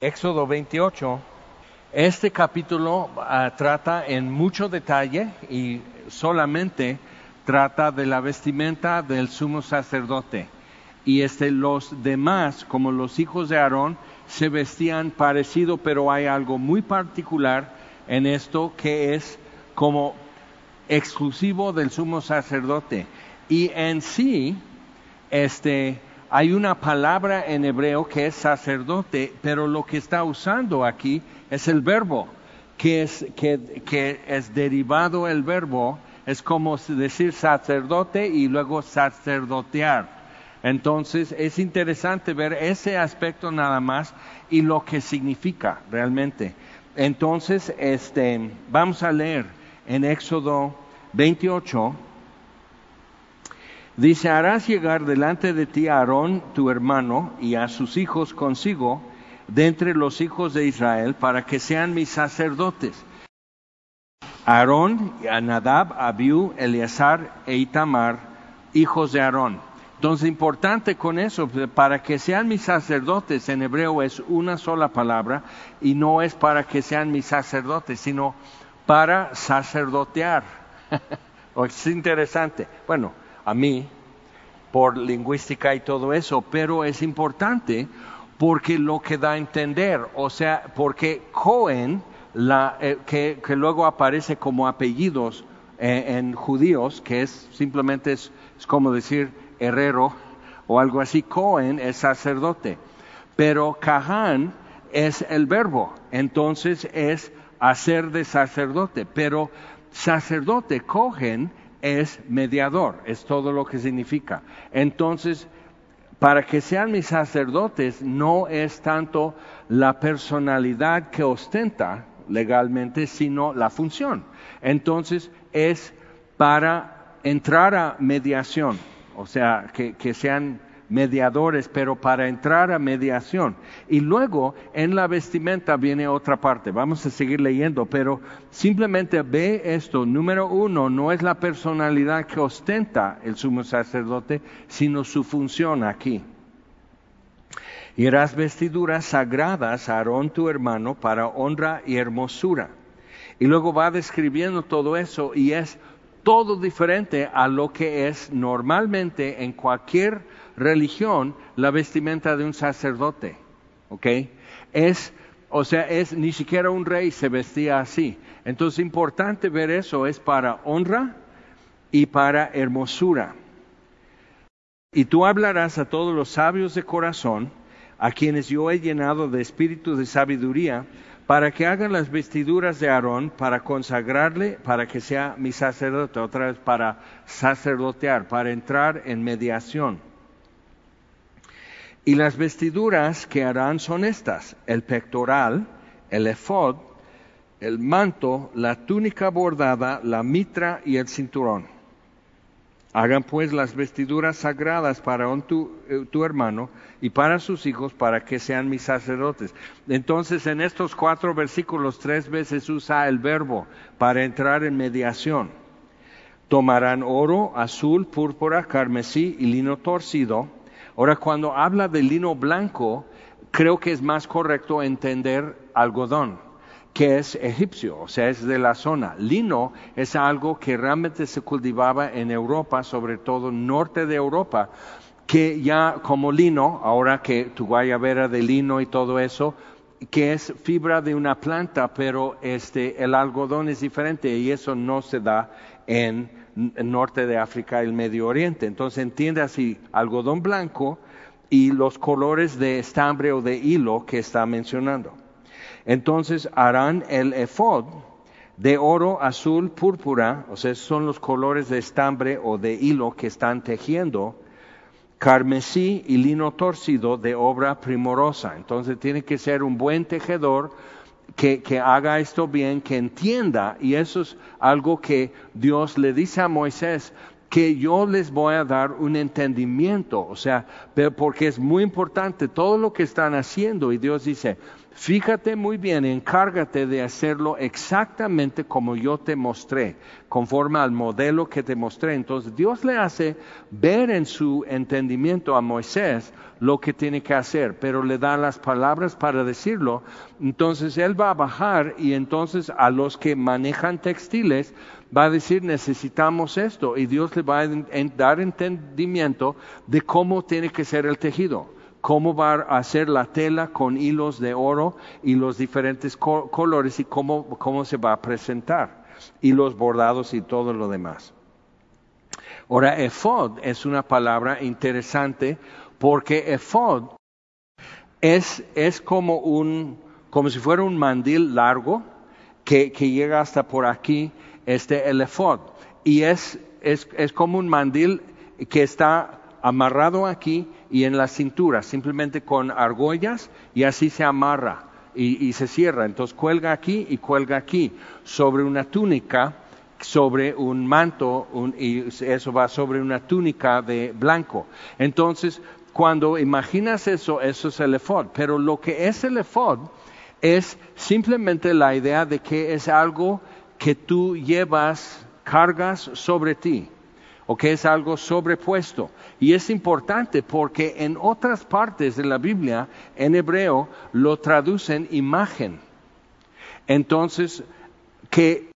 Éxodo 28. Este capítulo ah, trata en mucho detalle y solamente trata de la vestimenta del sumo sacerdote. Y este, los demás, como los hijos de Aarón, se vestían parecido, pero hay algo muy particular en esto que es como exclusivo del sumo sacerdote. Y en sí, este, hay una palabra en hebreo que es sacerdote, pero lo que está usando aquí es el verbo, que es, que, es derivado el verbo, es como decir sacerdote y luego sacerdotear. Entonces es interesante ver ese aspecto nada más y lo que significa realmente. Entonces, este, vamos a leer en Éxodo 28, Dice, harás llegar delante de ti a Aarón, tu hermano, y a sus hijos consigo, de entre los hijos de Israel, para que sean mis sacerdotes. Aarón, a Nadab, Abiú, Eleazar e Itamar, hijos de Aarón. Entonces, importante con eso, para que sean mis sacerdotes, en hebreo es una sola palabra, y no es para que sean mis sacerdotes, sino para sacerdotear. es interesante. Bueno, a mí por lingüística y todo eso, pero es importante porque lo que da a entender, o sea, porque Cohen, la, eh, que, luego aparece como apellidos eh, en judíos, que es simplemente es, como decir herrero o algo así, Cohen es sacerdote, pero Kahan es el verbo, entonces es hacer de sacerdote, pero sacerdote, Cohen, es mediador, es todo lo que significa. Entonces, para que sean mis sacerdotes no es tanto la personalidad que ostenta legalmente, sino la función. Entonces, es para entrar a mediación, o sea, que, que sean mediadores, pero para entrar a mediación. Y luego en la vestimenta viene otra parte. Vamos a seguir leyendo, pero simplemente ve esto. Número uno, no es la personalidad que ostenta el sumo sacerdote, sino su función aquí. Y harás vestiduras sagradas a Aarón tu hermano para honra y hermosura. Y luego va describiendo todo eso y es todo diferente a lo que es normalmente en cualquier religión la vestimenta de un sacerdote, ¿ok? Es, o sea, es ni siquiera un rey se vestía así. Entonces, importante ver eso, es para honra y para hermosura. Y tú hablarás a todos los sabios de corazón, a quienes yo he llenado de espíritu de sabiduría, para que hagan las vestiduras de Aarón, para consagrarle, para que sea mi sacerdote, otra vez para sacerdotear, para entrar en mediación. Y las vestiduras que harán son estas, el pectoral, el efod, el manto, la túnica bordada, la mitra y el cinturón. Hagan pues las vestiduras sagradas para tu, eh, tu, hermano y para sus hijos para que sean mis sacerdotes. Entonces en estos cuatro versículos tres veces usa el verbo para entrar en mediación. Tomarán oro, azul, púrpura, carmesí y lino torcido Ahora, cuando habla de lino blanco, creo que es más correcto entender algodón, que es egipcio, o sea, es de la zona. Lino es algo que realmente se cultivaba en Europa, sobre todo norte de Europa, que ya como lino, ahora que tu guayabera de lino y todo eso, que es fibra de una planta, pero este, el algodón es diferente y eso no se da en norte de África y el Medio Oriente. Entonces entiende así, algodón blanco y los colores de estambre o de hilo que está mencionando. Entonces harán el efod de oro, azul, púrpura, o sea, son los colores de estambre o de hilo que están tejiendo, carmesí y lino torcido de obra primorosa. Entonces tiene que ser un buen tejedor que, haga esto bien, que entienda, y eso es algo que Dios le dice a Moisés, que yo les voy a dar un entendimiento, o sea, porque es muy importante todo lo que están haciendo y Dios dice, Fíjate muy bien, encárgate de hacerlo exactamente como yo te mostré, conforme al modelo que te mostré. Entonces Dios le hace ver en su entendimiento a Moisés lo que tiene que hacer, pero le da las palabras para decirlo. Entonces él va a bajar y entonces a los que manejan textiles va a decir necesitamos esto y Dios le va a dar entendimiento de cómo tiene que ser el tejido cómo va a hacer la tela con hilos de oro y los diferentes colores y cómo, cómo se va a presentar, y los bordados y todo lo demás. Ahora, efod es una palabra interesante porque efod es, es como, un, como si fuera un mandil largo que, que llega hasta por aquí, este, el efod. Y es, es, es como un mandil que está amarrado aquí y en la cintura, simplemente con argollas y así se amarra y, se cierra. Entonces cuelga aquí y cuelga aquí sobre una túnica, sobre un manto y eso va sobre una túnica de blanco. Entonces, cuando imaginas eso, eso es el efod. Pero lo que es el efod es simplemente la idea de que es algo que tú llevas, cargas sobre ti o que es algo sobrepuesto. Y es importante porque en otras partes de la Biblia, en hebreo, lo traducen imagen. Entonces, que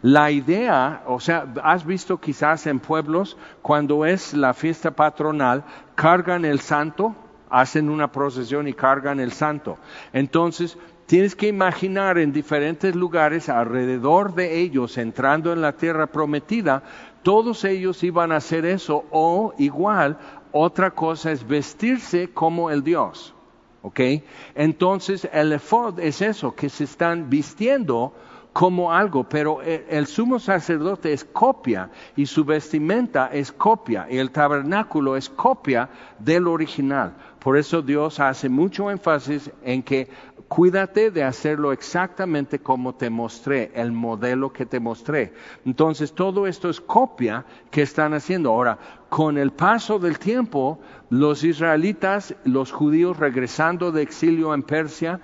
la idea, o sea, has visto quizás en pueblos, cuando es la fiesta patronal, cargan el santo, hacen una procesión y cargan el santo. Entonces, tienes que imaginar en diferentes lugares alrededor de ellos, entrando en la tierra prometida, todos ellos iban a hacer eso o igual, otra cosa es vestirse como el Dios. ¿Ok? Entonces el efod es eso, que se están vistiendo como algo, pero el, sumo sacerdote es copia y su vestimenta es copia y el tabernáculo es copia del original. Por eso Dios hace mucho énfasis en que cuídate de hacerlo exactamente como te mostré, el modelo que te mostré. Entonces, todo esto es copia que están haciendo. Ahora, con el paso del tiempo, los israelitas, los judíos regresando de exilio en Persia,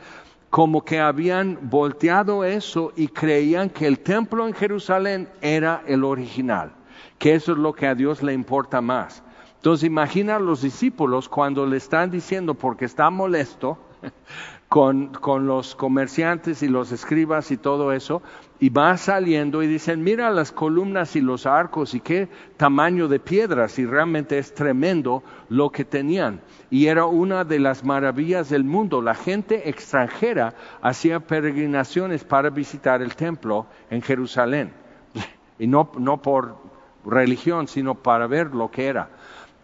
como que habían volteado eso y creían que el templo en Jerusalén era el original, que eso es lo que a Dios le importa más. Entonces imagina a los discípulos cuando le están diciendo, porque está molesto, con, con, los comerciantes y los escribas y todo eso, y va saliendo y dicen, mira las columnas y los arcos y qué tamaño de piedras, y realmente es tremendo lo que tenían. Y era una de las maravillas del mundo. La gente extranjera hacía peregrinaciones para visitar el templo en Jerusalén, y no, no por religión, sino para ver lo que era.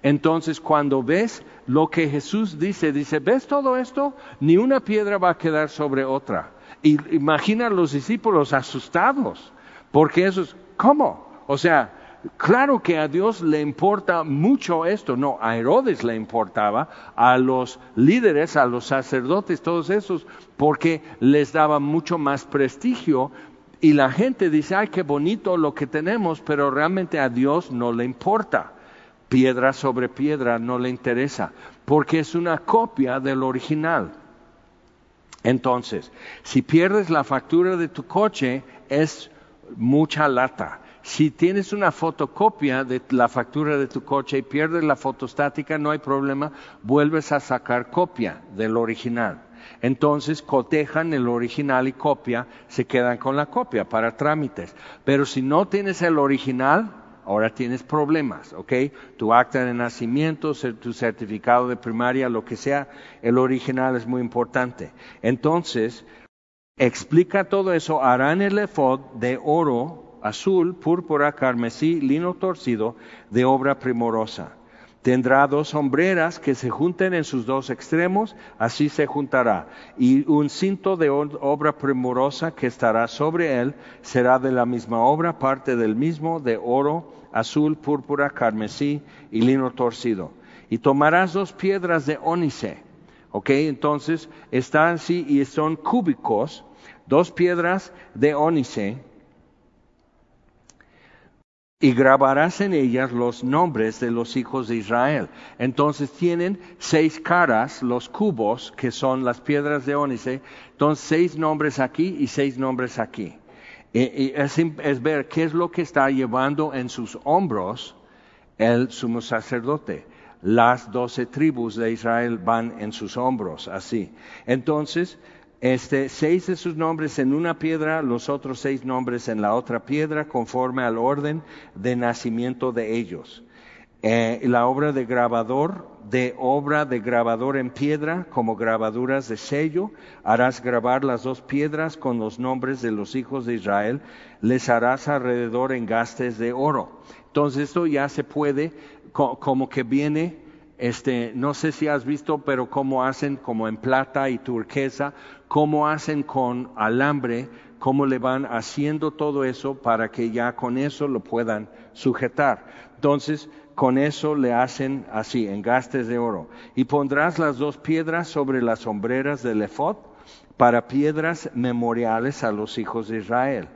Entonces, cuando ves lo que Jesús dice, dice, ¿ves todo esto? Ni una piedra va a quedar sobre otra. Y imagina a los discípulos asustados, porque eso es, ¿cómo? O sea, claro que a Dios le importa mucho esto, no, a Herodes le importaba, a los líderes, a los sacerdotes, todos esos, porque les daba mucho más prestigio y la gente dice, ay, qué bonito lo que tenemos, pero realmente a Dios no le importa piedra sobre piedra no le interesa, porque es una copia del original. Entonces, si pierdes la factura de tu coche, es mucha lata. Si tienes una fotocopia de la factura de tu coche y pierdes la fotostática, no hay problema, vuelves a sacar copia del original. Entonces cotejan el original y copia, se quedan con la copia para trámites. Pero si no tienes el original, ahora tienes problemas, ¿ok? Tu acta de nacimiento, tu certificado de primaria, lo que sea, el original es muy importante. Entonces, explica todo eso, harán el efod de oro, azul, púrpura, carmesí, lino torcido, de obra primorosa. Tendrá dos sombreras que se junten en sus dos extremos, así se juntará. Y un cinto de obra primorosa que estará sobre él será de la misma obra, parte del mismo, de oro, azul, púrpura, carmesí y lino torcido. Y tomarás dos piedras de ónice. ¿Ok? Entonces están así y son cúbicos, dos piedras de ónice y grabarás en ellas los nombres de los hijos de Israel. Entonces tienen seis caras, los cubos, que son las piedras de ónice, entonces seis nombres aquí y seis nombres aquí. Y, es, es, ver qué es lo que está llevando en sus hombros el sumo sacerdote. Las doce tribus de Israel van en sus hombros, así. Entonces, este, seis de sus nombres en una piedra, los otros seis nombres en la otra piedra, conforme al orden de nacimiento de ellos. Eh, la obra de grabador, de obra de grabador en piedra, como grabaduras de sello, harás grabar las dos piedras con los nombres de los hijos de Israel, les harás alrededor engastes de oro. Entonces esto ya se puede, como que viene este, no sé si has visto, pero cómo hacen como en plata y turquesa, cómo hacen con alambre, cómo le van haciendo todo eso para que ya con eso lo puedan sujetar. Entonces, con eso le hacen así, engastes de oro. Y pondrás las dos piedras sobre las sombreras del efod para piedras memoriales a los hijos de Israel.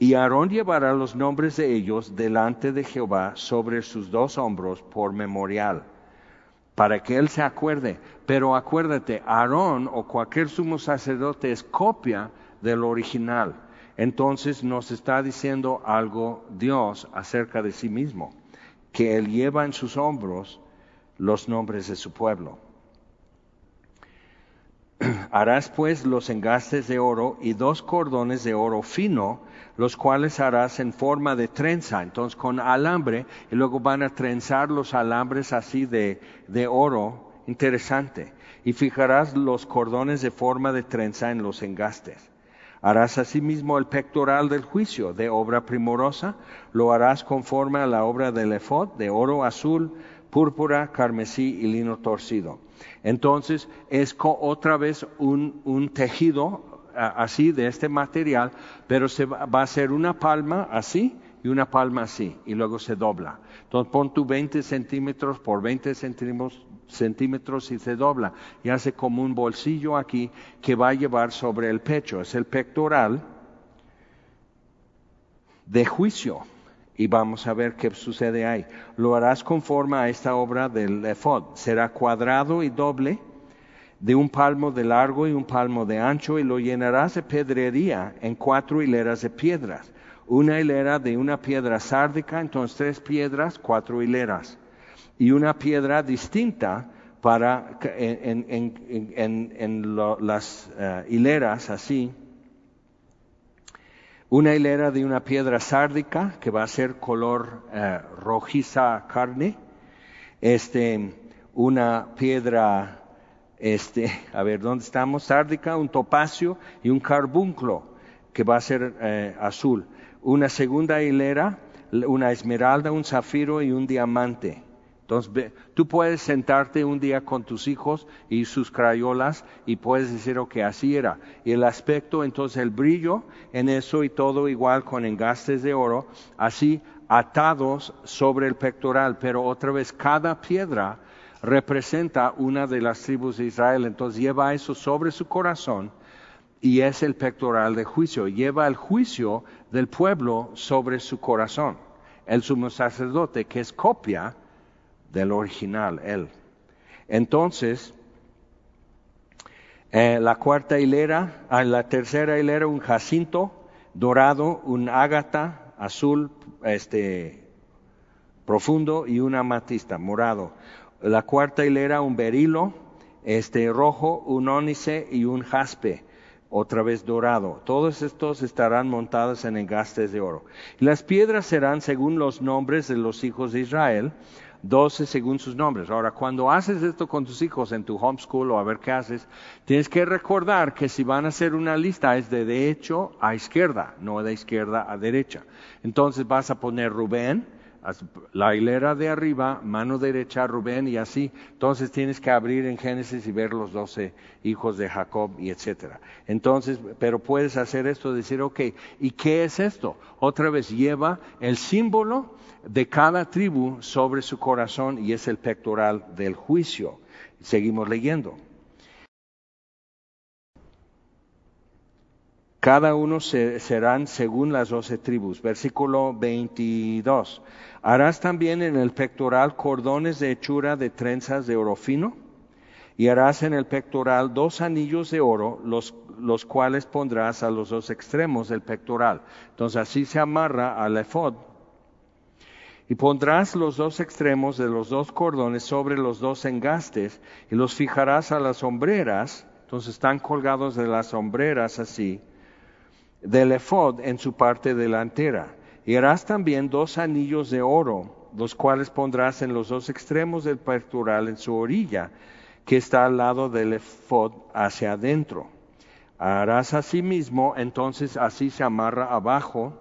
Y Aarón llevará los nombres de ellos delante de Jehová sobre sus dos hombros por memorial para que él se acuerde. Pero acuérdate, Aarón o cualquier sumo sacerdote es copia del original. Entonces nos está diciendo algo Dios acerca de sí mismo, que él lleva en sus hombros los nombres de su pueblo. Harás pues los engastes de oro y dos cordones de oro fino los cuales harás en forma de trenza, entonces con alambre, y luego van a trenzar los alambres así de, de oro, interesante, y fijarás los cordones de forma de trenza en los engastes. Harás asimismo el pectoral del juicio de obra primorosa, lo harás conforme a la obra del efod, de oro azul, púrpura, carmesí y lino torcido. Entonces es otra vez un, tejido así de este material, pero se va, a hacer una palma así y una palma así, y luego se dobla. Entonces pon tu 20 centímetros por 20 centímetros, centímetros y se dobla, y hace como un bolsillo aquí que va a llevar sobre el pecho, es el pectoral de juicio. Y vamos a ver qué sucede ahí. Lo harás conforme a esta obra del efod. Será cuadrado y doble de un palmo de largo y un palmo de ancho, y lo llenarás de pedrería en cuatro hileras de piedras. Una hilera de una piedra sárdica, entonces tres piedras, cuatro hileras. Y una piedra distinta para en, las eh, hileras así. Una hilera de una piedra sárdica que va a ser color eh, rojiza carne. Este, una piedra este, a ver, ¿dónde estamos? Sárdica, un topacio y un carbunclo, que va a ser eh, azul. Una segunda hilera, una esmeralda, un zafiro y un diamante. Entonces, tú puedes sentarte un día con tus hijos y sus crayolas y puedes decir, ok, así era. Y el aspecto, entonces el brillo en eso y todo igual con engastes de oro, así atados sobre el pectoral, pero otra vez cada piedra representa una de las tribus de Israel, entonces lleva eso sobre su corazón y es el pectoral de juicio, lleva el juicio del pueblo sobre su corazón, el sumo sacerdote que es copia del original, él. Entonces, eh, la cuarta hilera, ah, la tercera hilera un jacinto dorado, un ágata azul este, profundo y una amatista morado la cuarta hilera un berilo, este rojo, un ónice y un jaspe, otra vez dorado. Todos estos estarán montados en engastes de oro. Y las piedras serán según los nombres de los hijos de Israel, doce según sus nombres. Ahora, cuando haces esto con tus hijos en tu homeschool o a ver qué haces, tienes que recordar que si van a hacer una lista es de derecho a izquierda, no de izquierda a derecha. Entonces vas a poner Rubén, la hilera de arriba, mano derecha Rubén y así. Entonces tienes que abrir en Génesis y ver los doce hijos de Jacob y etcétera. Entonces, pero puedes hacer esto, decir, ok, ¿y qué es esto? Otra vez lleva el símbolo de cada tribu sobre su corazón y es el pectoral del juicio. Seguimos leyendo. Cada uno serán según las doce tribus. Versículo 22. Harás también en el pectoral cordones de hechura de trenzas de oro fino, y harás en el pectoral dos anillos de oro, los, los cuales pondrás a los dos extremos del pectoral. Entonces así se amarra al efod. Y pondrás los dos extremos de los dos cordones sobre los dos engastes, y los fijarás a las sombreras, entonces están colgados de las sombreras así, del efod en su parte delantera. Y harás también dos anillos de oro, los cuales pondrás en los dos extremos del pectoral en su orilla, que está al lado del efod hacia adentro. Harás asimismo, entonces así se amarra abajo,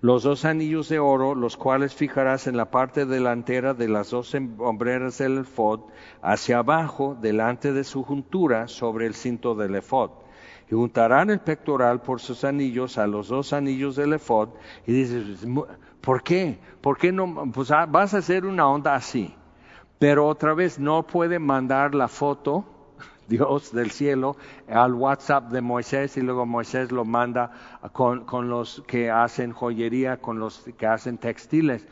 los dos anillos de oro, los cuales fijarás en la parte delantera de las dos hombreras del efod, hacia abajo, delante de su juntura, sobre el cinto del efod y juntarán el pectoral por sus anillos a los dos anillos del efod. Y dices, ¿por qué? ¿Por qué no? Pues ah, vas a hacer una onda así. Pero otra vez no puede mandar la foto, Dios del cielo, al WhatsApp de Moisés y luego Moisés lo manda con, con los que hacen joyería, con los que hacen textiles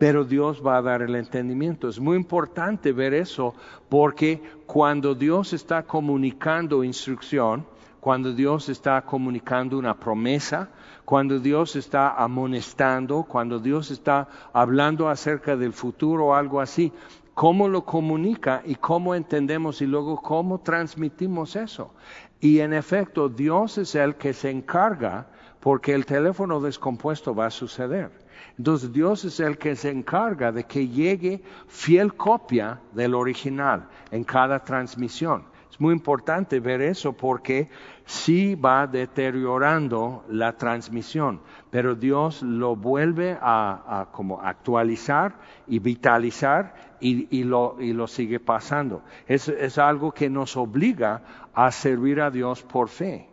pero Dios va a dar el entendimiento. Es muy importante ver eso porque cuando Dios está comunicando instrucción, cuando Dios está comunicando una promesa, cuando Dios está amonestando, cuando Dios está hablando acerca del futuro o algo así, cómo lo comunica y cómo entendemos y luego cómo transmitimos eso. Y en efecto, Dios es el que se encarga porque el teléfono descompuesto va a suceder. Entonces Dios es el que se encarga de que llegue fiel copia del original en cada transmisión muy importante ver eso porque sí va deteriorando la transmisión, pero Dios lo vuelve a, como actualizar y vitalizar y, lo, y lo, sigue pasando. Es, es, algo que nos obliga a servir a Dios por fe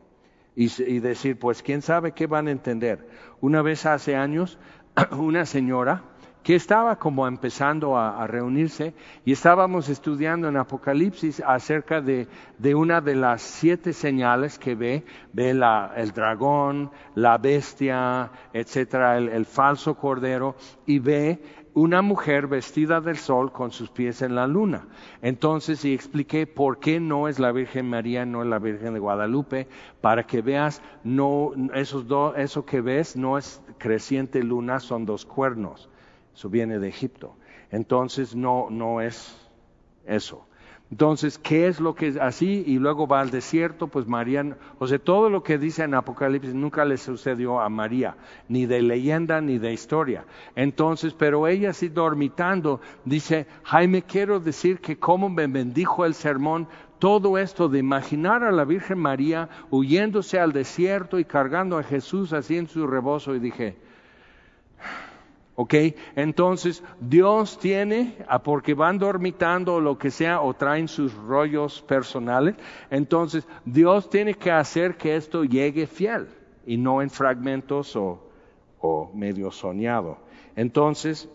y, y decir, pues quién sabe qué van a entender. Una vez hace años, una señora, que estaba como empezando a, reunirse y estábamos estudiando en Apocalipsis acerca de, una de las siete señales que ve, ve el dragón, la bestia, etcétera, el, falso cordero, y ve una mujer vestida del sol con sus pies en la luna. Entonces, y expliqué por qué no es la Virgen María, no es la Virgen de Guadalupe, para que veas, no, esos dos, eso que ves no es creciente luna, son dos cuernos. Eso viene de Egipto. Entonces no, no es eso. Entonces, ¿qué es lo que es así? Y luego va al desierto, pues María, o sea, todo lo que dice en Apocalipsis nunca le sucedió a María, ni de leyenda ni de historia. Entonces, pero ella sí dormitando, dice, Jaime, quiero decir que como me bendijo el sermón, todo esto de imaginar a la Virgen María huyéndose al desierto y cargando a Jesús así en su rebozo, y dije, ¿Ok? Entonces, Dios tiene, porque van dormitando o lo que sea, o traen sus rollos personales, entonces Dios tiene que hacer que esto llegue fiel y no en fragmentos o, o medio soñado. Entonces,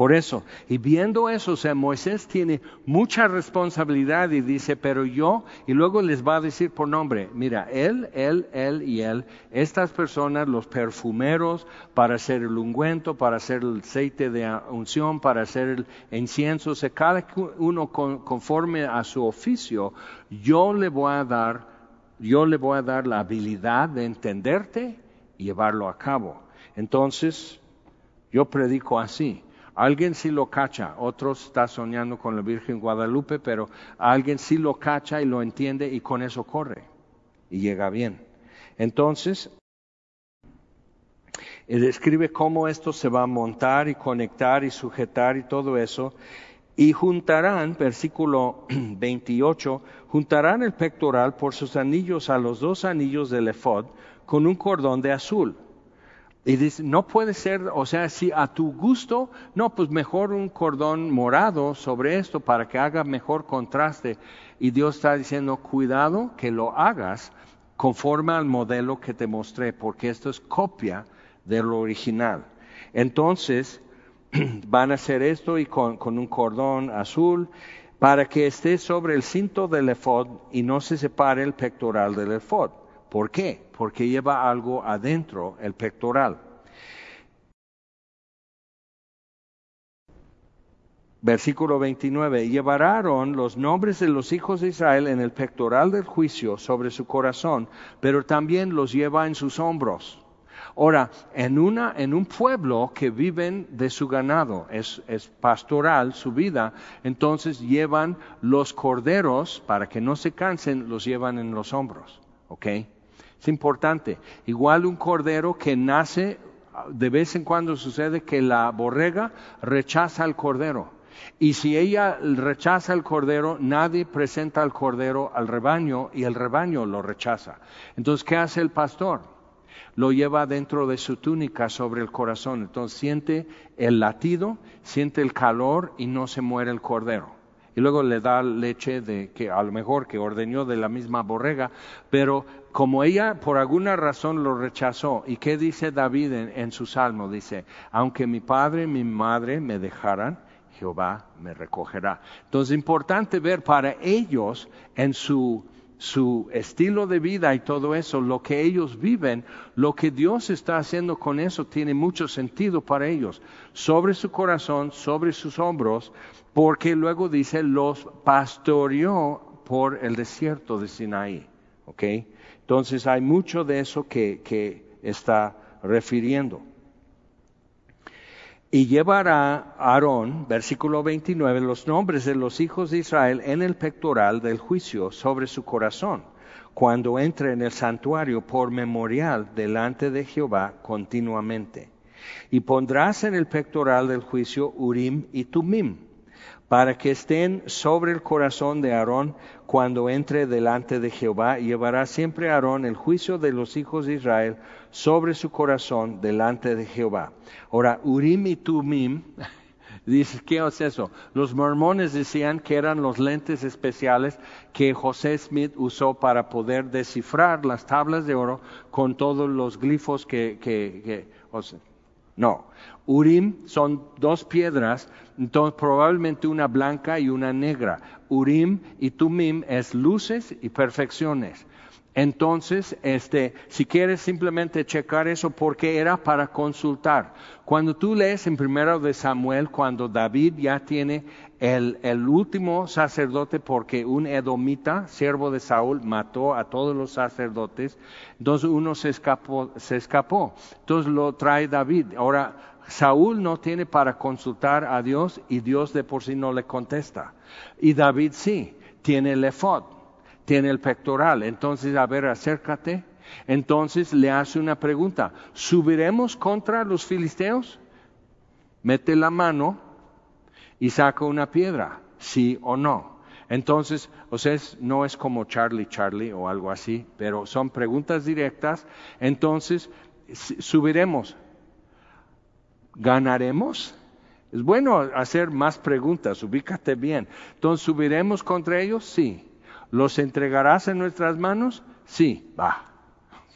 por eso, y viendo eso, o sea, Moisés tiene mucha responsabilidad y dice, pero yo, y luego les va a decir por nombre, mira, él, él, él y él, estas personas, los perfumeros, para hacer el ungüento, para hacer el aceite de unción, para hacer el incienso, o sea, cada uno conforme a su oficio, yo le voy a dar, yo le voy a dar la habilidad de entenderte y llevarlo a cabo. Entonces, yo predico así Alguien sí lo cacha, otro está soñando con la Virgen Guadalupe, pero alguien sí lo cacha y lo entiende y con eso corre y llega bien. Entonces, describe cómo esto se va a montar y conectar y sujetar y todo eso. Y juntarán, versículo 28, juntarán el pectoral por sus anillos a los dos anillos del efod con un cordón de azul y dice, no puede ser, o sea, si a tu gusto, no, pues mejor un cordón morado sobre esto para que haga mejor contraste. Y Dios está diciendo, cuidado que lo hagas conforme al modelo que te mostré, porque esto es copia de lo original. Entonces, van a hacer esto y con, con un cordón azul para que esté sobre el cinto del efod y no se separe el pectoral del efod ¿Por qué? Porque lleva algo adentro, el pectoral. Versículo 29. Llevará Aarón los nombres de los hijos de Israel en el pectoral del juicio sobre su corazón, pero también los lleva en sus hombros. Ahora, en, una, en un pueblo que viven de su ganado, es, es, pastoral su vida, entonces llevan los corderos, para que no se cansen, los llevan en los hombros. ¿Ok? Es importante. Igual un cordero que nace, de vez en cuando sucede que la borrega rechaza al cordero y si ella rechaza el cordero, nadie presenta al cordero al rebaño y el rebaño lo rechaza. Entonces, ¿qué hace el pastor? Lo lleva dentro de su túnica sobre el corazón. Entonces siente el latido, siente el calor y no se muere el cordero. Y luego le da leche de que a lo mejor que ordeñó de la misma borrega, pero como ella por alguna razón lo rechazó, ¿y qué dice David en, su salmo? Dice, aunque mi padre y mi madre me dejaran, Jehová me recogerá. Entonces es importante ver para ellos en su, su estilo de vida y todo eso, lo que ellos viven, lo que Dios está haciendo con eso tiene mucho sentido para ellos, sobre su corazón, sobre sus hombros, porque luego dice, los pastoreó por el desierto de Sinaí. ¿Ok? Entonces hay mucho de eso que, que está refiriendo. Y llevará Aarón, versículo 29, los nombres de los hijos de Israel en el pectoral del juicio sobre su corazón, cuando entre en el santuario por memorial delante de Jehová continuamente. Y pondrás en el pectoral del juicio Urim y Tumim para que estén sobre el corazón de Aarón cuando entre delante de Jehová. Llevará siempre Aarón el juicio de los hijos de Israel sobre su corazón delante de Jehová. Ahora, Urim y Tumim, ¿qué es eso? Los mormones decían que eran los lentes especiales que José Smith usó para poder descifrar las tablas de oro con todos los glifos que, que, que no, Urim son dos piedras, entonces probablemente una blanca y una negra. Urim y Tumim es luces y perfecciones. Entonces, este, si quieres simplemente checar eso, porque era para consultar. Cuando tú lees en primero de Samuel, cuando David ya tiene el, el, último sacerdote, porque un edomita, siervo de Saúl, mató a todos los sacerdotes, entonces uno se escapó, se escapó. Entonces lo trae David. Ahora, Saúl no tiene para consultar a Dios y Dios de por sí no le contesta. Y David sí, tiene el efod tiene el pectoral. Entonces, a ver, acércate. Entonces le hace una pregunta. ¿Subiremos contra los filisteos? Mete la mano y saca una piedra, sí o no. Entonces, o sea, no es como Charlie Charlie o algo así, pero son preguntas directas. Entonces, subiremos. ¿Ganaremos? Es bueno hacer más preguntas, ubícate bien. Entonces, ¿subiremos contra ellos? Sí. ¿Los entregarás en nuestras manos? Sí, va.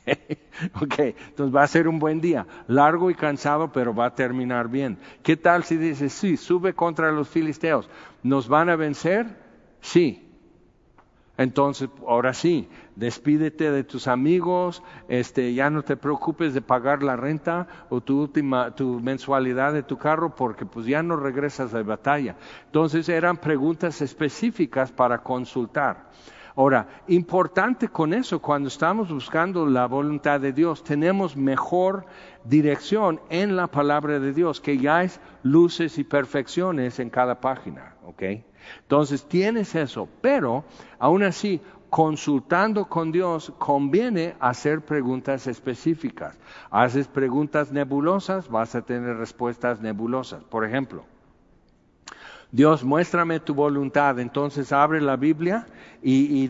ok, entonces va a ser un buen día, largo y cansado, pero va a terminar bien. ¿Qué tal si dices, sí, sube contra los filisteos? ¿Nos van a vencer? Sí. Entonces, ahora sí, despídete de tus amigos, este, ya no te preocupes de pagar la renta o tu última, tu mensualidad de tu carro, porque pues ya no regresas de batalla. Entonces eran preguntas específicas para consultar. Ahora, importante con eso, cuando estamos buscando la voluntad de Dios, tenemos mejor dirección en la palabra de Dios, que ya es luces y perfecciones en cada página, ¿ok? Entonces tienes eso, pero aún así, consultando con Dios, conviene hacer preguntas específicas. Haces preguntas nebulosas, vas a tener respuestas nebulosas. Por ejemplo, Dios, muéstrame tu voluntad. Entonces abre la Biblia y,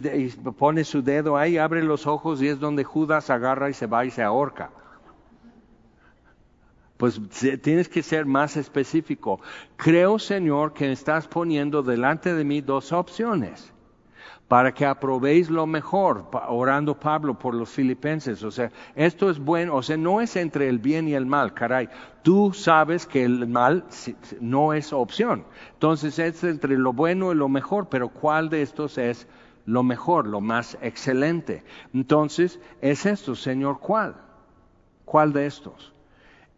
pone su dedo ahí, abre los ojos y es donde Judas agarra y se va y se ahorca. Pues tienes que ser más específico. Creo, Señor, que estás poniendo delante de mí dos opciones para que aprobéis lo mejor, orando Pablo por los filipenses. O sea, esto es bueno, o sea, no es entre el bien y el mal, caray. Tú sabes que el mal no es opción. Entonces es entre lo bueno y lo mejor, pero ¿cuál de estos es lo mejor, lo más excelente. Entonces, es esto, Señor, ¿cuál? ¿Cuál de estos?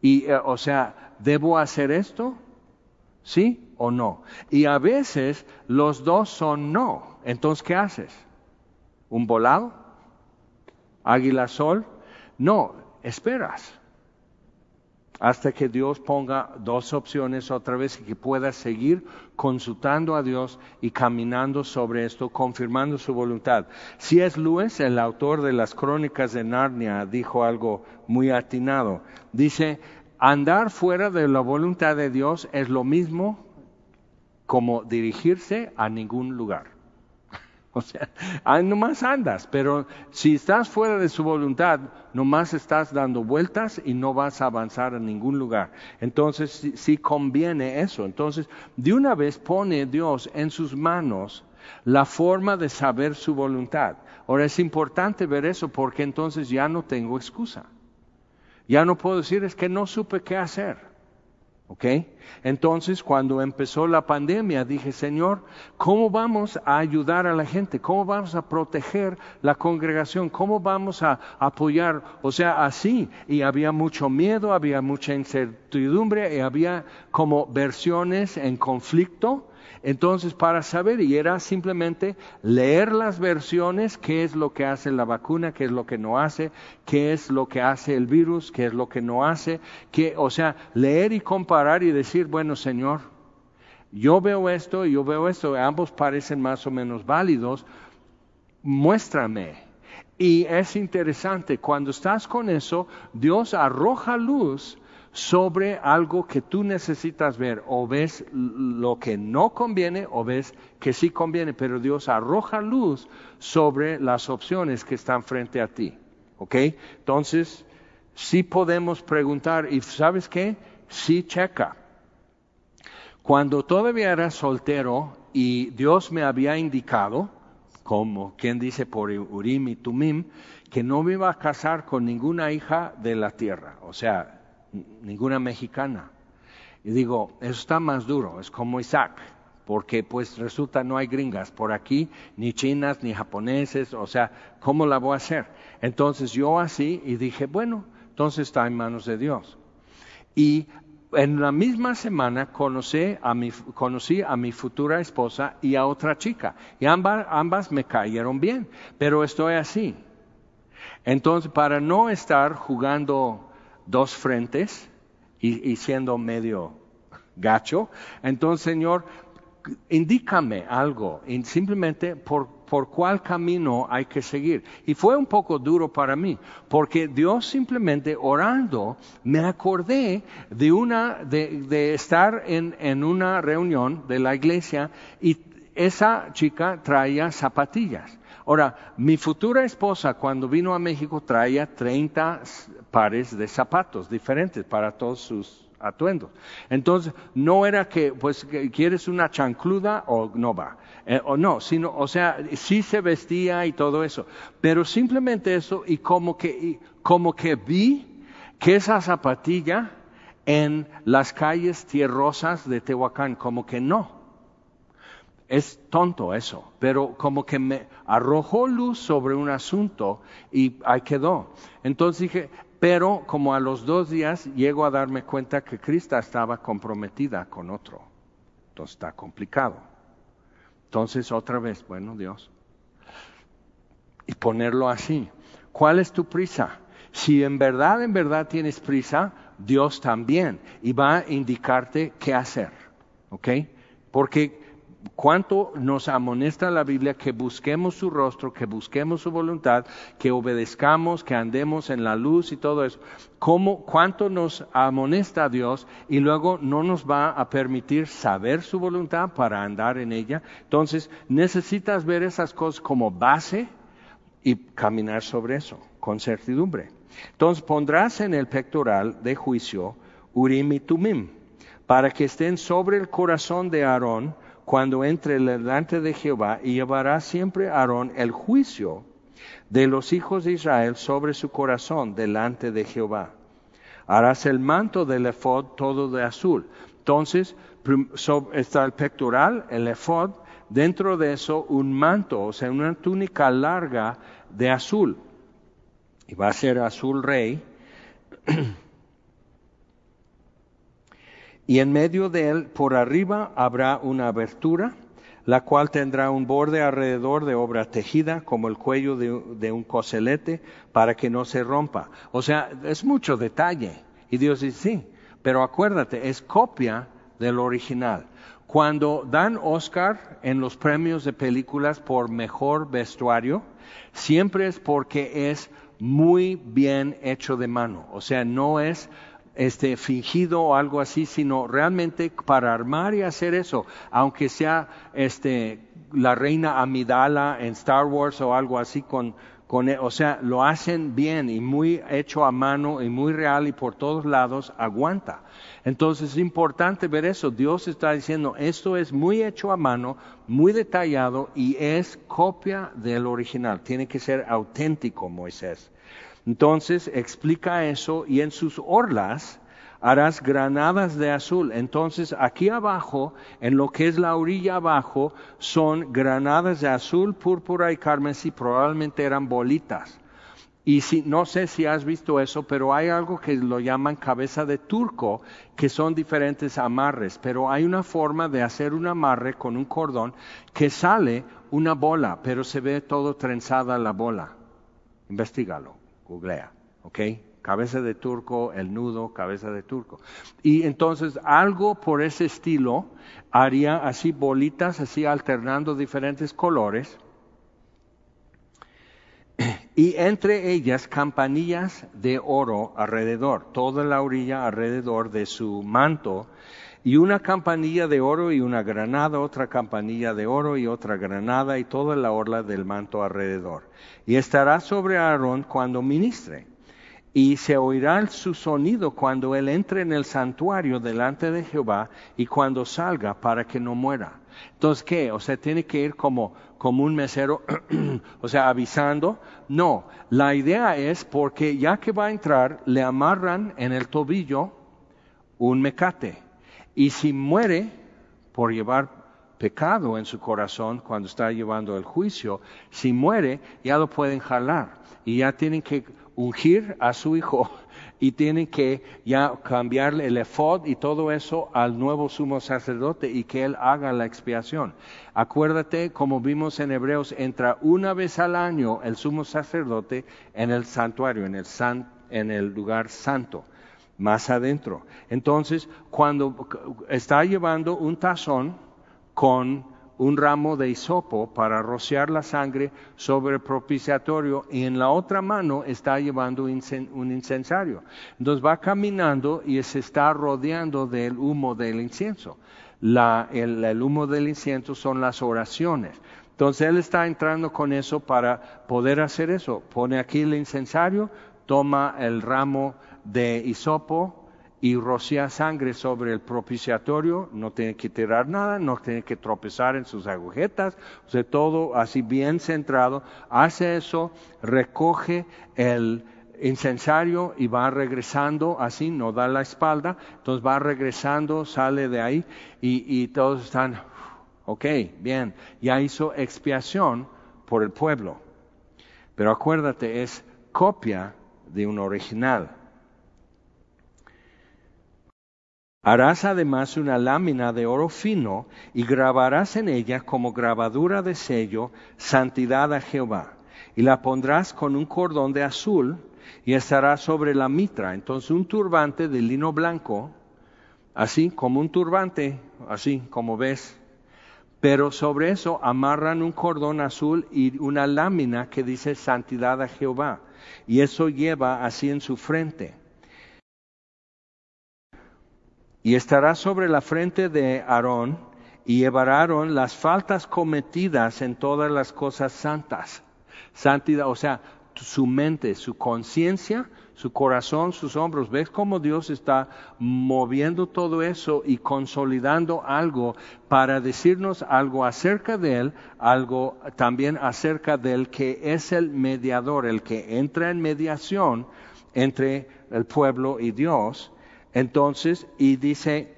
Y, eh, o sea, ¿debo hacer esto? ¿Sí o no? Y a veces los dos son no. Entonces, ¿qué haces? ¿Un volado? ¿Águila sol? No, esperas hasta que Dios ponga dos opciones otra vez y que puedas seguir consultando a Dios y caminando sobre esto, confirmando su voluntad. Si es Luis, el autor de las crónicas de Narnia, dijo algo muy atinado. Dice, andar fuera de la voluntad de Dios es lo mismo como dirigirse a ningún lugar. O sea, nomás andas, pero si estás fuera de su voluntad, nomás estás dando vueltas y no vas a avanzar a ningún lugar. Entonces, sí, conviene eso. Entonces, de una vez pone Dios en sus manos la forma de saber su voluntad. Ahora es importante ver eso porque entonces ya no tengo excusa. Ya no puedo decir es que no supe qué hacer. ¿Ok? Entonces, cuando empezó la pandemia, dije, Señor, ¿cómo vamos a ayudar a la gente? ¿Cómo vamos a proteger la congregación? ¿Cómo vamos a apoyar? O sea, así. Y había mucho miedo, había mucha incertidumbre, y había como versiones en conflicto. Entonces, para saber, y era simplemente leer las versiones, qué es lo que hace la vacuna, qué es lo que no hace, qué es lo que hace el virus, qué es lo que no hace, o sea, leer y comparar y decir, bueno, Señor, yo veo esto y yo veo esto, ambos parecen más o menos válidos, muéstrame. Y es interesante, cuando estás con eso, Dios arroja luz sobre algo que tú necesitas ver. O ves lo que no conviene o ves que sí conviene, pero Dios arroja luz sobre las opciones que están frente a ti. ¿Ok? Entonces, sí podemos preguntar, y ¿sabes qué? Sí checa. Cuando todavía era soltero y Dios me había indicado, como quien dice por Urim y Tumim, que no me iba a casar con ninguna hija de la tierra. O sea, ninguna mexicana. Y digo, eso está más duro, es como Isaac, porque pues resulta no hay gringas por aquí, ni chinas, ni japoneses, o sea, ¿cómo la voy a hacer? Entonces yo así y dije, bueno, entonces está en manos de Dios. Y en la misma semana conocí a mi, conocí a mi futura esposa y a otra chica, y ambas, ambas me cayeron bien, pero estoy así. Entonces, para no estar jugando dos frentes y, siendo medio gacho. Entonces, Señor, indícame algo, simplemente por, por cuál camino hay que seguir. Y fue un poco duro para mí, porque Dios simplemente orando, me acordé de una, de, de estar en, en, una reunión de la iglesia y esa chica traía zapatillas. Ahora, mi futura esposa cuando vino a México traía 30 pares de zapatos diferentes para todos sus atuendos. Entonces, no era que, pues, quieres una chancluda o no va, eh, o no, sino, o sea, sí se vestía y todo eso, pero simplemente eso y como que, como que vi que esa zapatilla en las calles tierrosas de Tehuacán, como que no. Es tonto eso, pero como que me arrojó luz sobre un asunto y ahí quedó. Entonces dije, pero como a los dos días llego a darme cuenta que Krista estaba comprometida con otro. Entonces está complicado. Entonces otra vez, bueno Dios. Y ponerlo así. ¿Cuál es tu prisa? Si en verdad, en verdad tienes prisa, Dios también. Y va a indicarte qué hacer. ¿Ok? Porque cuánto nos amonesta la Biblia que busquemos su rostro, que busquemos su voluntad, que obedezcamos, que andemos en la luz y todo eso. ¿Cómo, cuánto nos amonesta Dios y luego no nos va a permitir saber su voluntad para andar en ella. Entonces, necesitas ver esas cosas como base y caminar sobre eso con certidumbre. Entonces, pondrás en el pectoral de juicio Urim y Tumim para que estén sobre el corazón de Aarón cuando entre delante de Jehová y llevará siempre Aarón el juicio de los hijos de Israel sobre su corazón delante de Jehová. Harás el manto del efod todo de azul. Entonces está el pectoral, el efod, dentro de eso un manto, o sea, una túnica larga de azul. Y va a ser azul rey. y en medio de él, por arriba, habrá una abertura, la cual tendrá un borde alrededor de obra tejida, como el cuello de, un coselete, para que no se rompa. O sea, es mucho detalle. Y Dios dice, sí, pero acuérdate, es copia del original. Cuando dan Oscar en los premios de películas por mejor vestuario, siempre es porque es muy bien hecho de mano. O sea, no es este, fingido o algo así, sino realmente para armar y hacer eso, aunque sea este, la reina Amidala en Star Wars o algo así con, con, o sea, lo hacen bien y muy hecho a mano y muy real y por todos lados aguanta. Entonces es importante ver eso. Dios está diciendo, esto es muy hecho a mano, muy detallado y es copia del original. Tiene que ser auténtico, Moisés. Entonces explica eso y en sus orlas harás granadas de azul. Entonces aquí abajo, en lo que es la orilla abajo, son granadas de azul, púrpura y carmesí, probablemente eran bolitas. Y si, no sé si has visto eso, pero hay algo que lo llaman cabeza de turco, que son diferentes amarres, pero hay una forma de hacer un amarre con un cordón que sale una bola, pero se ve todo trenzada la bola. Investígalo googlea, ¿ok? Cabeza de turco, el nudo, cabeza de turco. Y entonces algo por ese estilo haría así bolitas, así alternando diferentes colores. Y entre ellas campanillas de oro alrededor, toda la orilla alrededor de su manto y una campanilla de oro y una granada, otra campanilla de oro y otra granada y toda la orla del manto alrededor. Y estará sobre Aarón cuando ministre. Y se oirá su sonido cuando él entre en el santuario delante de Jehová y cuando salga para que no muera. Entonces, ¿qué? O sea, tiene que ir como, como un mesero, o sea, avisando. No, la idea es porque ya que va a entrar, le amarran en el tobillo un mecate y si muere por llevar pecado en su corazón cuando está llevando el juicio, si muere ya lo pueden jalar y ya tienen que ungir a su hijo y tienen que ya cambiarle el efod y todo eso al nuevo sumo sacerdote y que él haga la expiación. Acuérdate, como vimos en Hebreos, entra una vez al año el sumo sacerdote en el santuario, en el, en el lugar santo más adentro. Entonces, cuando está llevando un tazón con un ramo de hisopo para rociar la sangre sobre el propiciatorio y en la otra mano está llevando un incensario. Entonces va caminando y se está rodeando del humo del incienso. el, el humo del incienso son las oraciones. Entonces él está entrando con eso para poder hacer eso. Pone aquí el incensario, toma el ramo de hisopo y rocía sangre sobre el propiciatorio, no tiene que tirar nada, no tiene que tropezar en sus agujetas, o sea, todo así bien centrado, hace eso, recoge el incensario y va regresando así, no da la espalda, entonces va regresando, sale de ahí y, todos están, ok, bien, ya hizo expiación por el pueblo, pero acuérdate, es copia de un original. Harás además una lámina de oro fino y grabarás en ella como grabadura de sello santidad a Jehová. Y la pondrás con un cordón de azul y estará sobre la mitra. Entonces un turbante de lino blanco, así como un turbante, así como ves. Pero sobre eso amarran un cordón azul y una lámina que dice santidad a Jehová. Y eso lleva así en su frente y estará sobre la frente de Aarón y llevará Aarón las faltas cometidas en todas las cosas santas. Santidad, o sea, su mente, su conciencia, su corazón, sus hombros. ¿Ves cómo Dios está moviendo todo eso y consolidando algo para decirnos algo acerca de Él, algo también acerca del que es el mediador, el que entra en mediación entre el pueblo y Dios? Entonces, y dice,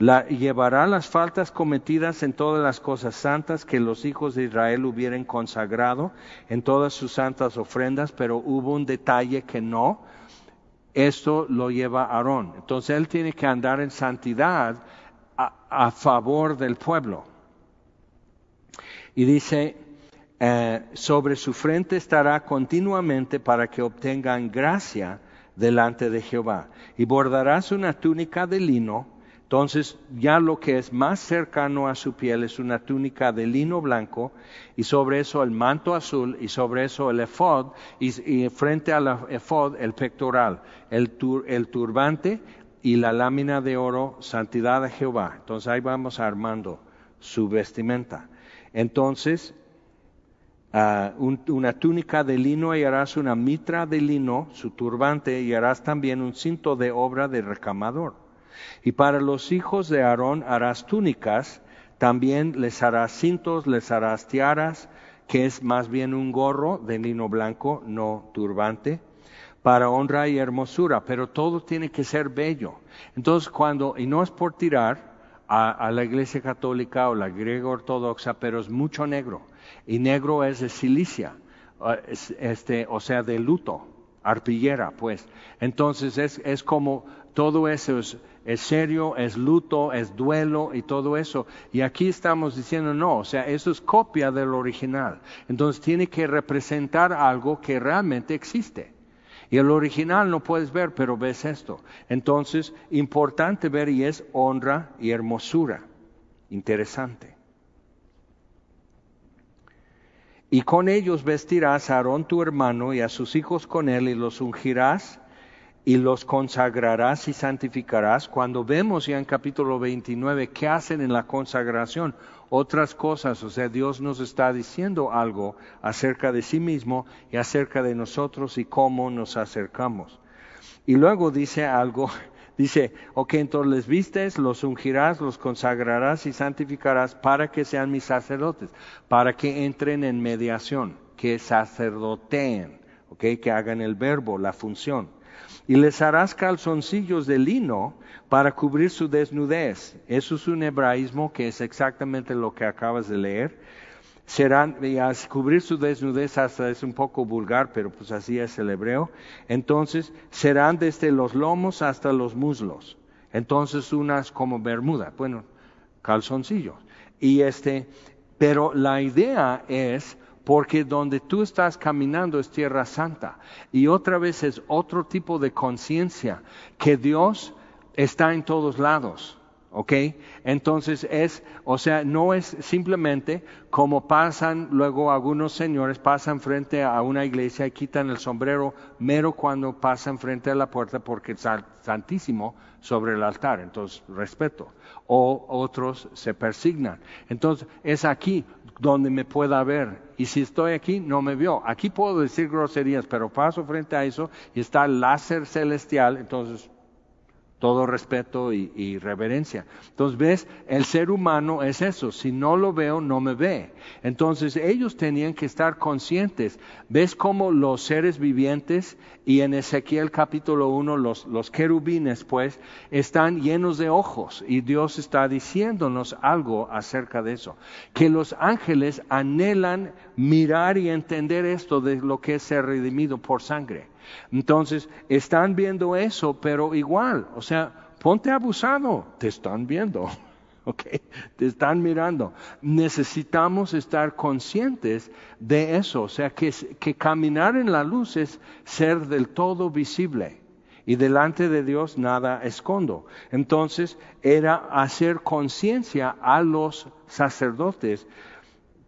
llevará las faltas cometidas en todas las cosas santas que los hijos de Israel hubieran consagrado en todas sus santas ofrendas, pero hubo un detalle que no. Esto lo lleva Aarón. Entonces él tiene que andar en santidad a, favor del pueblo. Y dice, eh, sobre su frente estará continuamente para que obtengan gracia delante de Jehová. Y bordarás una túnica de lino entonces, ya lo que es más cercano a su piel es una túnica de lino blanco y sobre eso el manto azul y sobre eso el efod y, frente al efod el pectoral, el, el turbante y la lámina de oro, santidad de Jehová. Entonces ahí vamos armando su vestimenta. Entonces, ah, una túnica de lino y harás una mitra de lino, su turbante, y harás también un cinto de obra de recamador. Y para los hijos de Aarón harás túnicas, también les harás cintos, les harás tiaras, que es más bien un gorro de lino blanco, no turbante, para honra y hermosura, pero todo tiene que ser bello. Entonces, cuando, y no es por tirar a, la iglesia católica o la griega ortodoxa, pero es mucho negro, y negro es de silicia, eh, este, o sea, de luto, arpillera, pues. Entonces, es, es como todo eso es, es serio, es luto, es duelo y todo eso. Y aquí estamos diciendo no, o sea, eso es copia del original. Entonces tiene que representar algo que realmente existe. Y el original no puedes ver, pero ves esto. Entonces, importante ver y es honra y hermosura. Interesante. Y con ellos vestirás a Aarón tu hermano y a sus hijos con él y los ungirás y los consagrarás y santificarás. Cuando vemos ya en capítulo 29 qué hacen en la consagración, otras cosas, o sea, Dios nos está diciendo algo acerca de sí mismo y acerca de nosotros y cómo nos acercamos. Y luego dice algo, dice, ok, entonces les vistes, los ungirás, los consagrarás y santificarás para que sean mis sacerdotes, para que entren en mediación, que sacerdoteen, ok, que hagan el verbo, la función y les harás calzoncillos de lino para cubrir su desnudez. Eso es un hebraísmo que es exactamente lo que acabas de leer. Serán, y a cubrir su desnudez hasta es un poco vulgar, pero pues así es el hebreo. Entonces serán desde los lomos hasta los muslos. Entonces unas como bermuda, bueno, calzoncillos. Y este, pero la idea es porque donde tú estás caminando es tierra santa. Y otra vez es otro tipo de conciencia, que Dios está en todos lados. ¿Ok? Entonces es, o sea, no es simplemente como pasan luego algunos señores, pasan frente a una iglesia y quitan el sombrero mero cuando pasan frente a la puerta porque es santísimo sobre el altar. Entonces, respeto. O otros se persignan. Entonces, es aquí, donde me pueda ver. Y si estoy aquí, no me vio. Aquí puedo decir groserías, pero paso frente a eso y está el láser celestial, entonces todo respeto y, reverencia. Entonces, ves, el ser humano es eso, si no lo veo, no me ve. Entonces, ellos tenían que estar conscientes. ¿Ves cómo los seres vivientes, y en Ezequiel capítulo 1, los, los querubines, pues, están llenos de ojos, y Dios está diciéndonos algo acerca de eso, que los ángeles anhelan mirar y entender esto de lo que es ser redimido por sangre. Entonces, están viendo eso, pero igual, o sea, ponte abusado, te están viendo. ¿ok? Te están mirando. Necesitamos estar conscientes de eso, o sea, que, que, caminar en la luz es ser del todo visible y delante de Dios nada escondo. Entonces, era hacer conciencia a los sacerdotes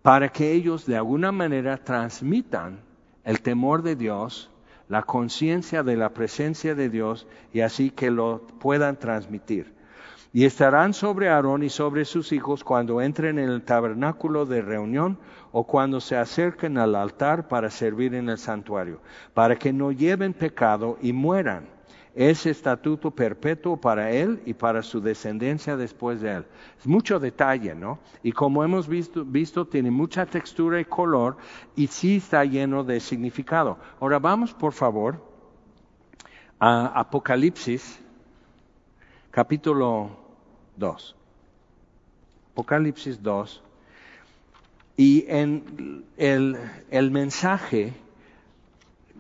para que ellos de alguna manera transmitan el temor de Dios la conciencia de la presencia de Dios y así que lo puedan transmitir. Y estarán sobre Aarón y sobre sus hijos cuando entren en el tabernáculo de reunión o cuando se acerquen al altar para servir en el santuario, para que no lleven pecado y mueran es estatuto perpetuo para él y para su descendencia después de él. Es mucho detalle, ¿no? Y como hemos visto, tiene mucha textura y color y sí está lleno de significado. Ahora vamos, por favor, a Apocalipsis, capítulo 2. Apocalipsis 2. Y en el mensaje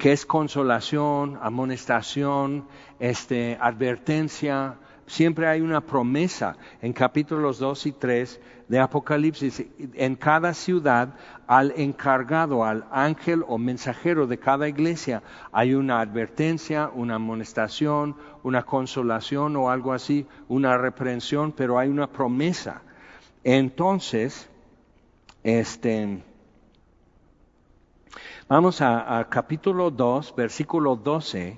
que es consolación, amonestación, este, advertencia, siempre hay una promesa en capítulos 2 y 3 de Apocalipsis. En cada ciudad, al encargado, al ángel o mensajero de cada iglesia, hay una advertencia, una amonestación, una consolación o algo así, una reprensión, pero hay una promesa. Entonces, este, vamos a, capítulo 2, versículo 12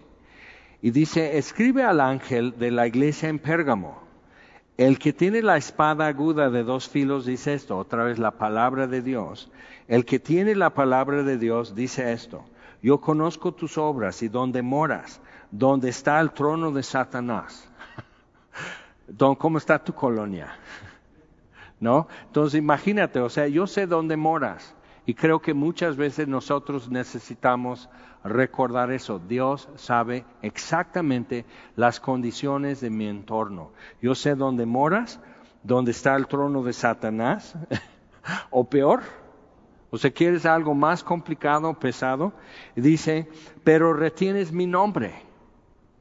y dice, escribe al ángel de la iglesia en Pérgamo. El que tiene la espada aguda de dos filos dice esto, otra vez la palabra de Dios. El que tiene la palabra de Dios dice esto, yo conozco tus obras y dónde moras, dónde está el trono de Satanás. ¿Cómo está tu colonia? ¿No? Entonces imagínate, o sea, yo sé dónde moras y creo que muchas veces nosotros necesitamos recordar eso. Dios sabe exactamente las condiciones de mi entorno. Yo sé dónde moras, dónde está el trono de Satanás, o peor. O sea, quieres algo más complicado, pesado. Dice, pero retienes mi nombre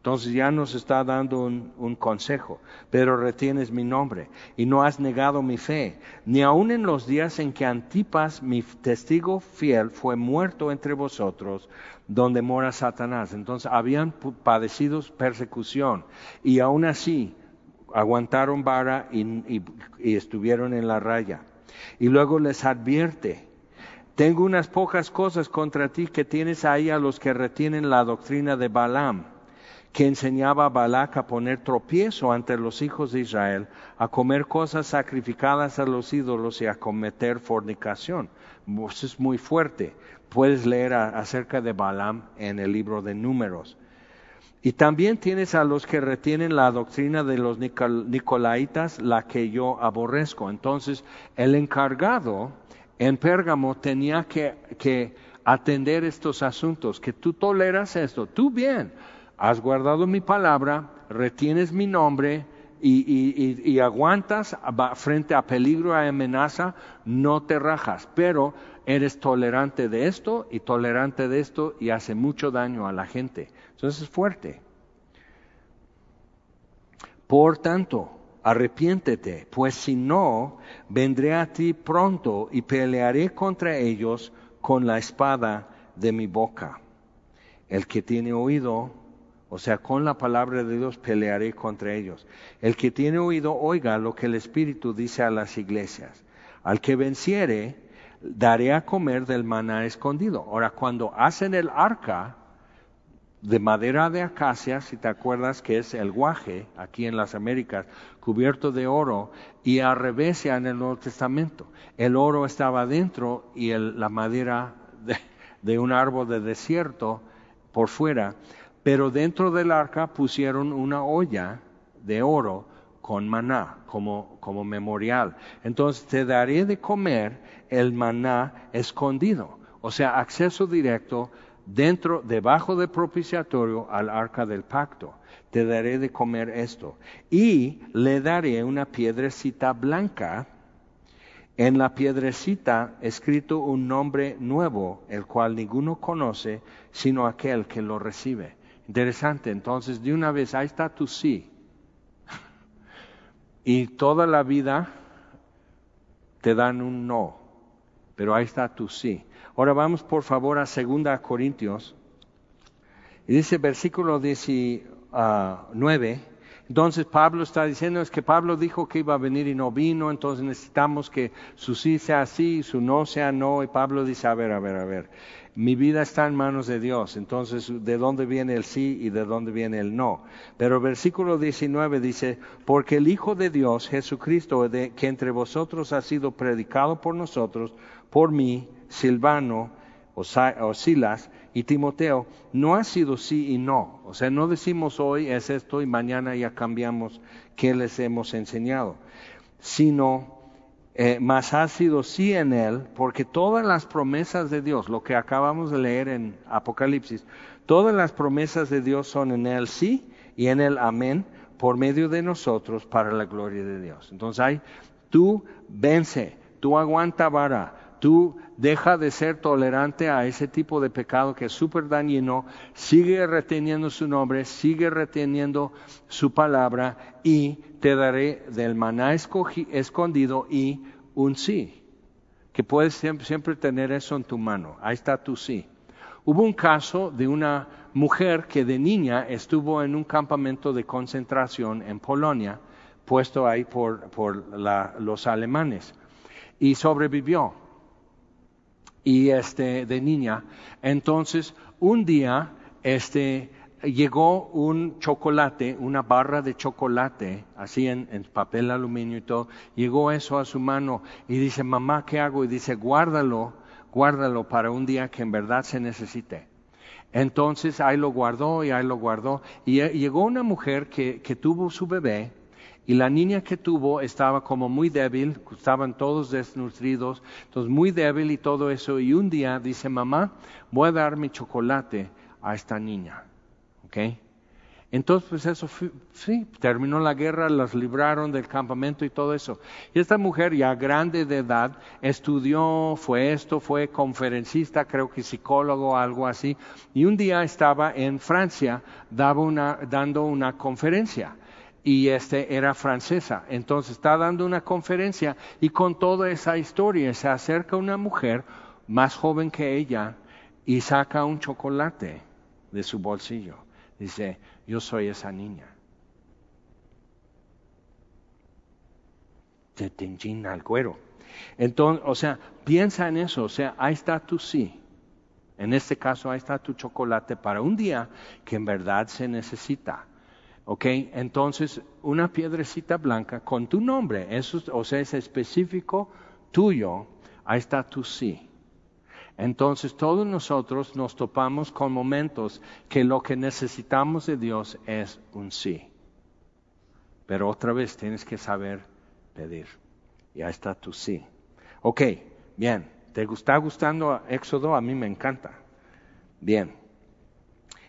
entonces ya nos está dando un, consejo, pero retienes mi nombre y no has negado mi fe, ni aun en los días en que Antipas, mi testigo fiel, fue muerto entre vosotros, donde mora Satanás. Entonces habían padecido persecución y aún así aguantaron vara y estuvieron en la raya. Y luego les advierte, tengo unas pocas cosas contra ti que tienes ahí a los que retienen la doctrina de Balaam que enseñaba a Balac a poner tropiezo ante los hijos de Israel, a comer cosas sacrificadas a los ídolos y a cometer fornicación. Eso es muy fuerte. Puedes leer acerca de Balaam en el libro de Números. Y también tienes a los que retienen la doctrina de los Nicolaitas, la que yo aborrezco. Entonces, el encargado en Pérgamo tenía que, que atender estos asuntos, que tú toleras esto, tú bien, has guardado mi palabra, retienes mi nombre y, aguantas frente a peligro, a amenaza, no te rajas, pero eres tolerante de esto y tolerante de esto y hace mucho daño a la gente. Entonces es fuerte. Por tanto, arrepiéntete, pues si no, vendré a ti pronto y pelearé contra ellos con la espada de mi boca. El que tiene oído, o sea, con la palabra de Dios pelearé contra ellos. El que tiene oído, oiga lo que el Espíritu dice a las iglesias. Al que venciere, daré a comer del maná escondido. Ahora, cuando hacen el arca de madera de acacia, si te acuerdas que es el guaje aquí en las Américas, cubierto de oro, y al revés en el Nuevo Testamento. El oro estaba dentro y la madera de un árbol de desierto por fuera. Pero dentro del arca pusieron una olla de oro con maná como, como memorial. Entonces te daré de comer el maná escondido, o sea, acceso directo dentro, debajo del propiciatorio al arca del pacto. Te daré de comer esto. Y le daré una piedrecita blanca. En la piedrecita escrito un nombre nuevo, el cual ninguno conoce, sino aquel que lo recibe. Interesante, entonces de una vez, ahí está tu sí. Y toda la vida te dan un no, pero ahí está tu sí. Ahora vamos por favor a 2 Corintios. Y dice versículo 19, entonces Pablo está diciendo, es que Pablo dijo que iba a venir y no vino, entonces necesitamos que su sí sea sí, su no sea no, y Pablo dice, a ver, a ver, a ver, mi vida está en manos de Dios. Entonces, ¿de dónde viene el sí y de dónde viene el no? Pero versículo 19 dice, porque el Hijo de Dios, Jesucristo, que entre vosotros ha sido predicado por nosotros, por mí, Silvano, o Silas y Timoteo, no ha sido sí y no. O sea, no decimos hoy es esto y mañana ya cambiamos qué les hemos enseñado, sino eh, más ha sido sí en él, porque todas las promesas de Dios, lo que acabamos de leer en Apocalipsis, todas las promesas de Dios son en él sí y en él amén, por medio de nosotros para la gloria de Dios. Entonces hay, tú vence, tú aguanta vara, tú deja de ser tolerante a ese tipo de pecado que es súper dañino, sigue reteniendo su nombre, sigue reteniendo su palabra y te daré del maná escondido y un sí. Que puedes siempre, siempre tener eso en tu mano. Ahí está tu sí. Hubo un caso de una mujer que de niña estuvo en un campamento de concentración en Polonia, puesto ahí por, por los alemanes, y sobrevivió y este de niña. Entonces, un día este llegó un chocolate, una barra de chocolate, así en, papel aluminio y todo, llegó eso a su mano y dice, mamá, ¿qué hago? Y dice, guárdalo, guárdalo para un día que en verdad se necesite. Entonces ahí lo guardó y ahí lo guardó. Y llegó una mujer que, que tuvo su bebé y la niña que tuvo estaba como muy débil, estaban todos desnutridos, entonces muy débil y todo eso. Y un día dice, mamá, voy a dar mi chocolate a esta niña. ¿Ok? Entonces, pues eso, sí, terminó la guerra, las libraron del campamento y todo eso. Y esta mujer ya grande de edad estudió, fue esto, fue conferencista, creo que psicólogo, algo así. Y un día estaba en Francia daba una, dando una conferencia y este era francesa. Entonces está dando una conferencia y con toda esa historia se acerca una mujer más joven que ella y saca un chocolate de su bolsillo. Dice, yo soy esa niña. Te tinchina al cuero. Entonces, o sea, piensa en eso, o sea, ahí está tu sí. En este caso, ahí está tu chocolate para un día que en verdad se necesita. ¿Ok? Entonces, una piedrecita blanca con tu nombre, eso, o sea, es específico tuyo, ahí está tu sí. Entonces, todos nosotros nos topamos con momentos que lo que necesitamos de Dios es un sí. Pero otra vez tienes que saber pedir. Y ahí está tu sí. Ok, bien. ¿Te está gustando Éxodo? A mí me encanta. Bien.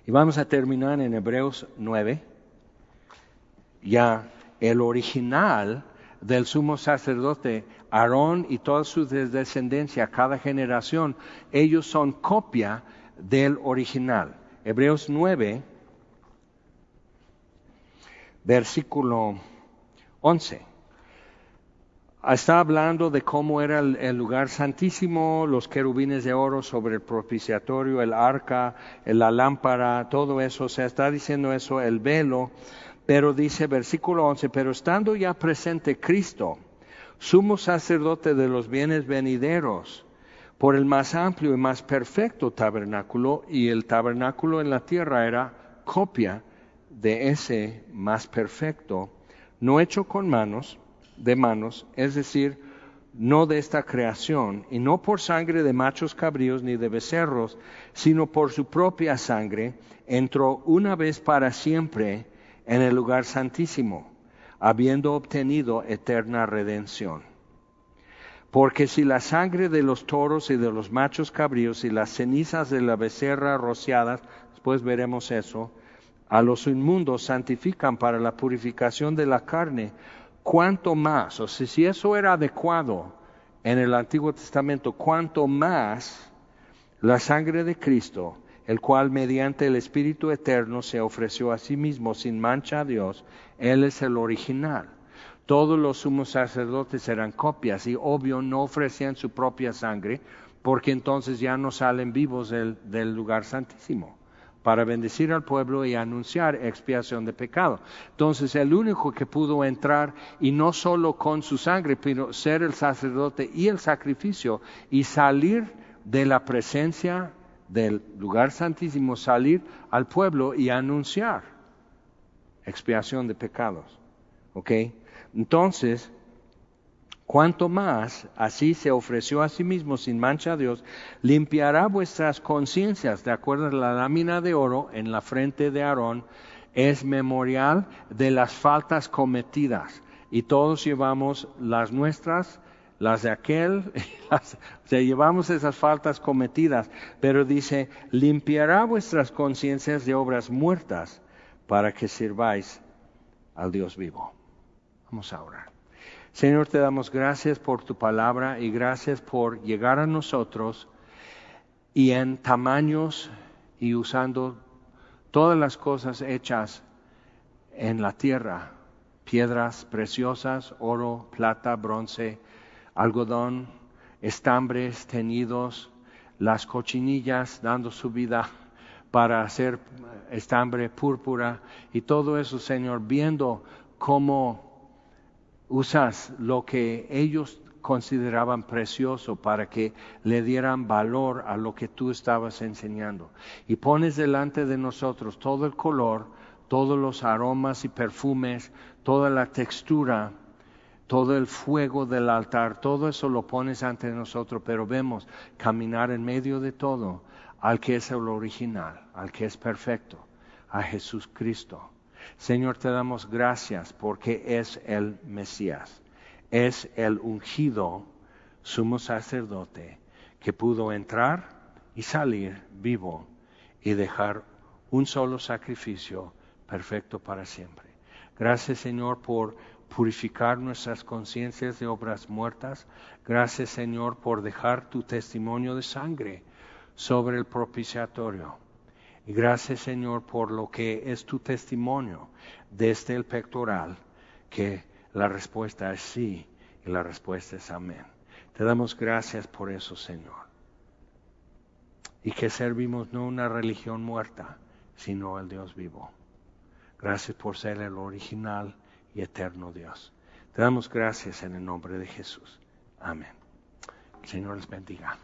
Y vamos a terminar en Hebreos 9 ya el original del sumo sacerdote, Aarón y toda su descendencia, cada generación, ellos son copia del original. Hebreos 9, versículo 11. Está hablando de cómo era el, lugar santísimo, los querubines de oro sobre el propiciatorio, el arca, la lámpara, todo eso. se está diciendo eso, el velo. Pero dice versículo 11, pero estando ya presente Cristo, sumo sacerdote de los bienes venideros, por el más amplio y más perfecto tabernáculo, y el tabernáculo en la tierra era copia de ese más perfecto, no hecho con manos, de manos, es decir, no de esta creación, y no por sangre de machos cabríos ni de becerros, sino por su propia sangre, entró una vez para siempre en el lugar santísimo, habiendo obtenido eterna redención. Porque si la sangre de los toros y de los machos cabríos y las cenizas de la becerra rociadas, después veremos eso, a los inmundos santifican para la purificación de la carne, cuanto más, o sea, si eso era adecuado en el Antiguo Testamento, cuanto más la sangre de Cristo, el cual mediante el Espíritu Eterno se ofreció a sí mismo sin mancha a Dios, Él es el original. Todos los sumos sacerdotes eran copias y obvio no ofrecían su propia sangre porque entonces ya no salen vivos del, del lugar santísimo para bendecir al pueblo y anunciar expiación de pecado. Entonces el único que pudo entrar y no solo con su sangre, pero ser el sacerdote y el sacrificio y salir de la presencia del lugar santísimo salir al pueblo y anunciar expiación de pecados. ¿Ok? Entonces, cuanto más así se ofreció a sí mismo sin mancha a Dios, limpiará vuestras conciencias, de acuerdo a la lámina de oro en la frente de Aarón, es memorial de las faltas cometidas. Y todos llevamos las nuestras las de aquel, las, llevamos esas faltas cometidas, pero dice, limpiará vuestras conciencias de obras muertas para que sirváis al Dios vivo. Vamos a orar. Señor, te damos gracias por tu palabra y gracias por llegar a nosotros y en tamaños y usando todas las cosas hechas en la tierra, piedras preciosas, oro, plata, bronce, algodón, estambres teñidos, las cochinillas dando su vida para hacer estambre púrpura y todo eso, Señor, viendo cómo usas lo que ellos consideraban precioso para que le dieran valor a lo que tú estabas enseñando. Y pones delante de nosotros todo el color, todos los aromas y perfumes, toda la textura, todo el fuego del altar, todo eso lo pones ante nosotros, pero vemos caminar en medio de todo al que es el original, al que es perfecto, a Jesús Cristo Señor, te damos gracias porque es el Mesías, es el ungido sumo sacerdote que pudo entrar y salir vivo y dejar un solo sacrificio perfecto para siempre. Gracias Señor por purificar nuestras conciencias de obras muertas. Gracias Señor por dejar tu testimonio de sangre sobre el propiciatorio. Y gracias Señor por lo que es tu testimonio desde el pectoral, que la respuesta es sí y la respuesta es amén. Te damos gracias por eso Señor. Y que servimos no una religión muerta, sino el Dios vivo. Gracias por ser el original y eterno Dios. Te damos gracias en el nombre de Jesús. Amén. El Señor les bendiga.